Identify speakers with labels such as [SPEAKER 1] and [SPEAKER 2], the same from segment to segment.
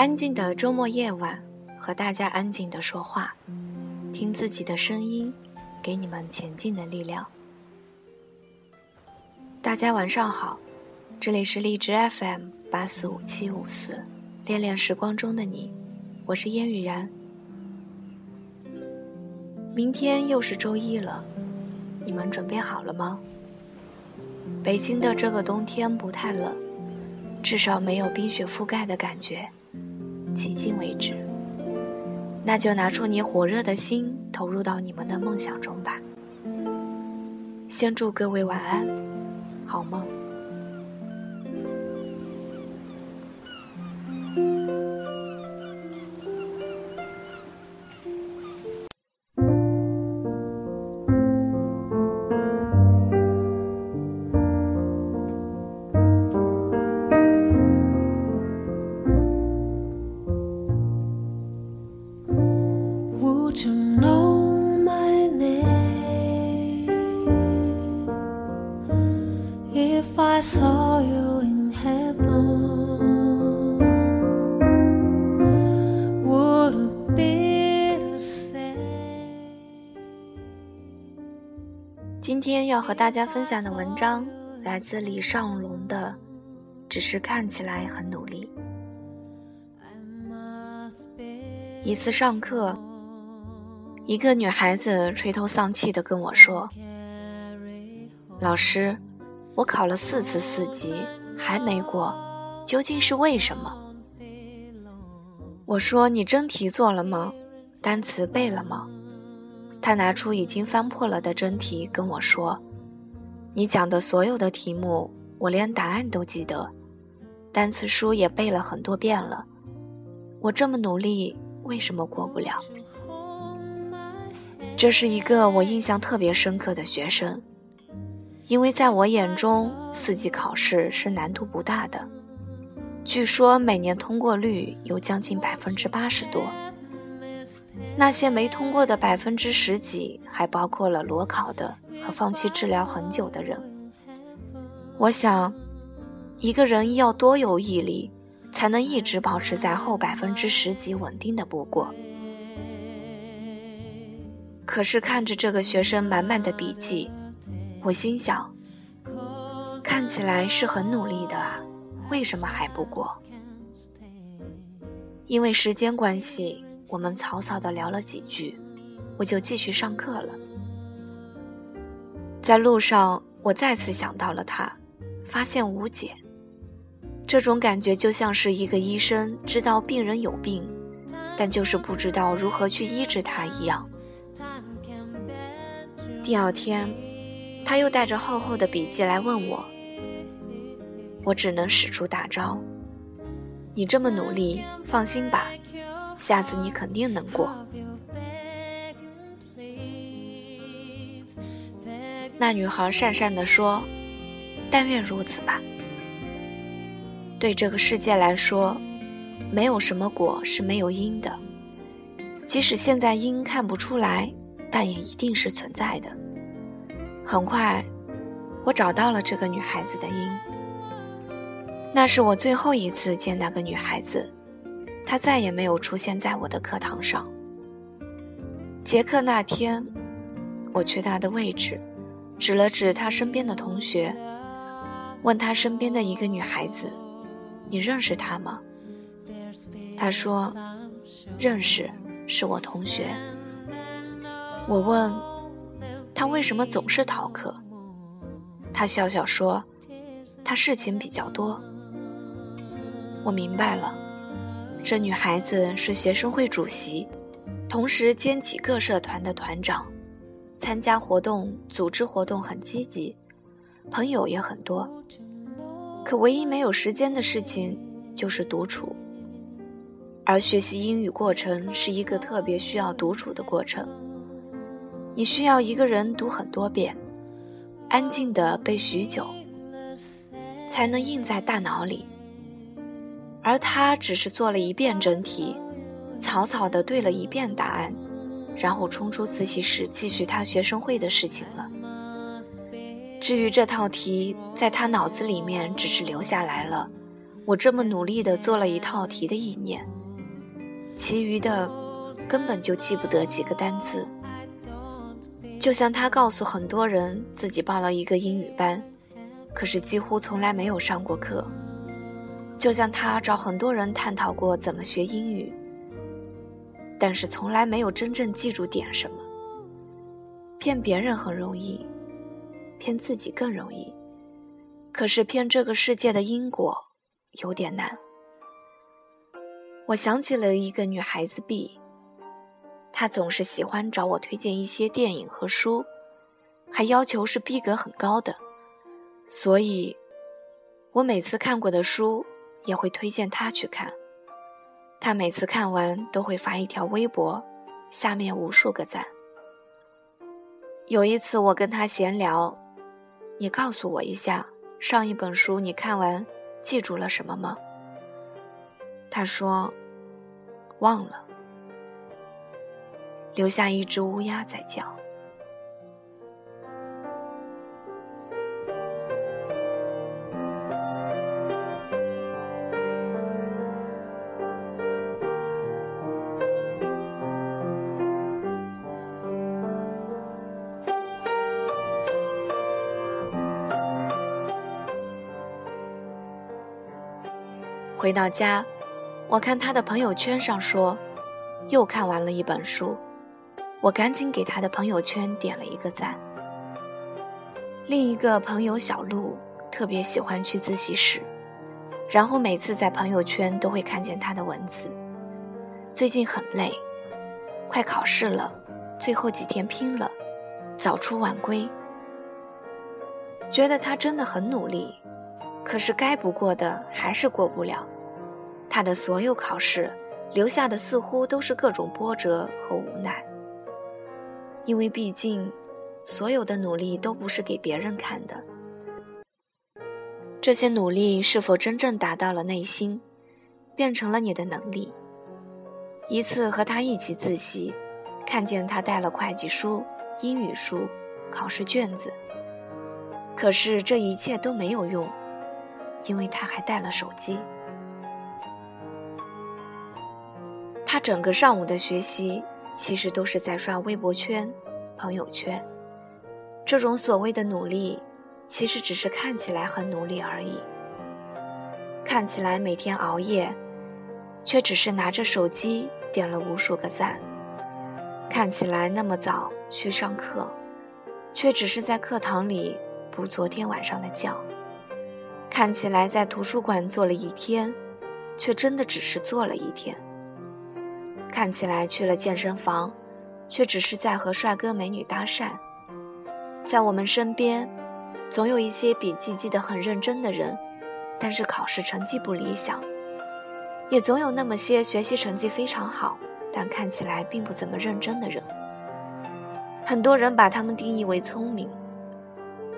[SPEAKER 1] 安静的周末夜晚，和大家安静的说话，听自己的声音，给你们前进的力量。大家晚上好，这里是荔枝 FM 八四五七五四，恋恋时光中的你，我是烟雨然。明天又是周一了，你们准备好了吗？北京的这个冬天不太冷，至少没有冰雪覆盖的感觉。迄今为止，那就拿出你火热的心，投入到你们的梦想中吧。先祝各位晚安，好梦。和大家分享的文章来自李尚龙的，只是看起来很努力。一次上课，一个女孩子垂头丧气地跟我说：“老师，我考了四次四级还没过，究竟是为什么？”我说：“你真题做了吗？单词背了吗？”他拿出已经翻破了的真题跟我说：“你讲的所有的题目，我连答案都记得，单词书也背了很多遍了。我这么努力，为什么过不了？”这是一个我印象特别深刻的学生，因为在我眼中，四级考试是难度不大的，据说每年通过率有将近百分之八十多。那些没通过的百分之十几，还包括了裸考的放弃治疗很久的人。我想，一个人要多有毅力，才能一直保持在后百分之十几稳定的不过。可是看着这个学生满满的笔记，我心想，看起来是很努力的啊，为什么还不过？因为时间关系。我们草草的聊了几句，我就继续上课了。在路上，我再次想到了他，发现无解。这种感觉就像是一个医生知道病人有病，但就是不知道如何去医治他一样。第二天，他又带着厚厚的笔记来问我，我只能使出大招：“你这么努力，放心吧。”下次你肯定能过。那女孩讪讪地说：“但愿如此吧。”对这个世界来说，没有什么果是没有因的。即使现在因看不出来，但也一定是存在的。很快，我找到了这个女孩子的因。那是我最后一次见那个女孩子。她再也没有出现在我的课堂上。结课那天，我去她的位置，指了指他身边的同学，问他身边的一个女孩子：“你认识她吗？”他说：“认识，是我同学。”我问他为什么总是逃课，他笑笑说：“他事情比较多。”我明白了。这女孩子是学生会主席，同时兼几个社团的团长，参加活动、组织活动很积极，朋友也很多。可唯一没有时间的事情就是独处。而学习英语过程是一个特别需要独处的过程，你需要一个人读很多遍，安静的背许久，才能印在大脑里。而他只是做了一遍真题，草草的对了一遍答案，然后冲出自习室继续他学生会的事情了。至于这套题，在他脑子里面只是留下来了，我这么努力的做了一套题的意念，其余的根本就记不得几个单词。就像他告诉很多人自己报了一个英语班，可是几乎从来没有上过课。就像他找很多人探讨过怎么学英语，但是从来没有真正记住点什么。骗别人很容易，骗自己更容易，可是骗这个世界的因果有点难。我想起了一个女孩子 B，她总是喜欢找我推荐一些电影和书，还要求是逼格很高的，所以，我每次看过的书。也会推荐她去看，他每次看完都会发一条微博，下面无数个赞。有一次我跟他闲聊，你告诉我一下上一本书你看完记住了什么吗？他说忘了，留下一只乌鸦在叫。回到家，我看他的朋友圈上说，又看完了一本书，我赶紧给他的朋友圈点了一个赞。另一个朋友小鹿特别喜欢去自习室，然后每次在朋友圈都会看见他的文字。最近很累，快考试了，最后几天拼了，早出晚归。觉得他真的很努力。可是该不过的还是过不了，他的所有考试留下的似乎都是各种波折和无奈。因为毕竟，所有的努力都不是给别人看的。这些努力是否真正达到了内心，变成了你的能力？一次和他一起自习，看见他带了会计书、英语书、考试卷子，可是这一切都没有用。因为他还带了手机，整个上午的学习其实都是在刷微博圈、朋友圈。这种所谓的努力，其实只是看起来很努力而已。看起来每天熬夜，却只是拿着手机点了无数个赞。看起来那么早去上课，却只是在课堂里补昨天晚上的觉。看起来在图书馆坐了一天，却真的只是坐了一天。看起来去了健身房，却只是在和帅哥美女搭讪。在我们身边，总有一些笔记记得很认真的人，但是考试成绩不理想；也总有那么些学习成绩非常好，但看起来并不怎么认真的人。很多人把他们定义为聪明，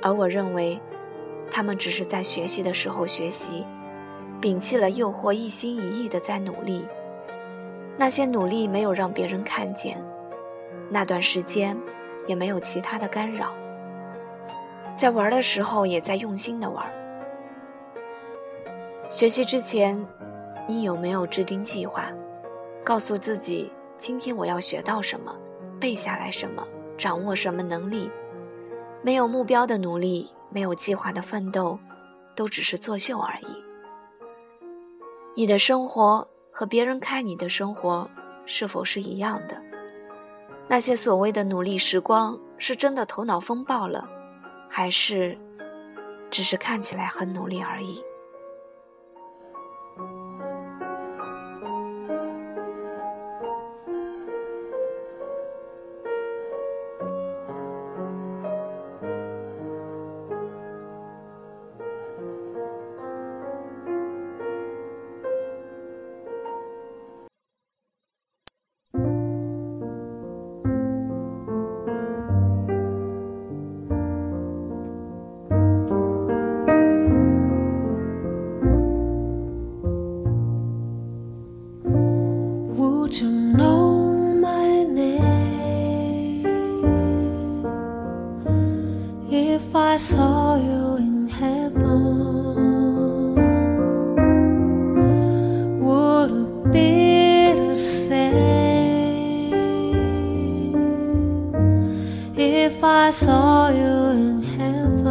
[SPEAKER 1] 而我认为。他们只是在学习的时候学习，摒弃了诱惑，一心一意的在努力。那些努力没有让别人看见，那段时间也没有其他的干扰。在玩的时候也在用心的玩。学习之前，你有没有制定计划，告诉自己今天我要学到什么，背下来什么，掌握什么能力？没有目标的努力。没有计划的奋斗，都只是作秀而已。你的生活和别人看你的生活是否是一样的？那些所谓的努力时光，是真的头脑风暴了，还是只是看起来很努力而已
[SPEAKER 2] I saw you in heaven. Would it be if I saw you in heaven?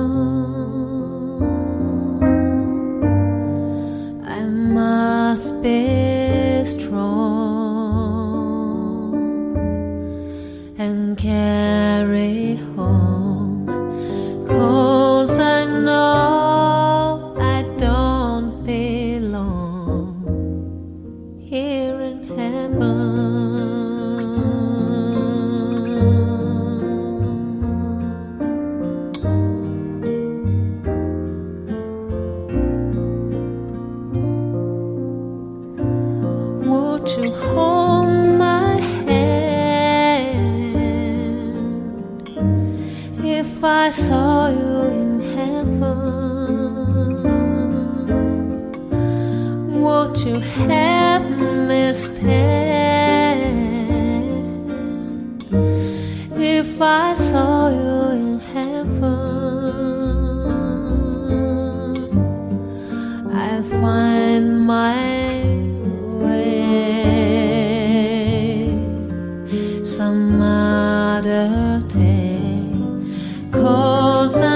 [SPEAKER 2] I must be strong and care. Have me stand if I saw you in heaven? I find my way some other day. Cause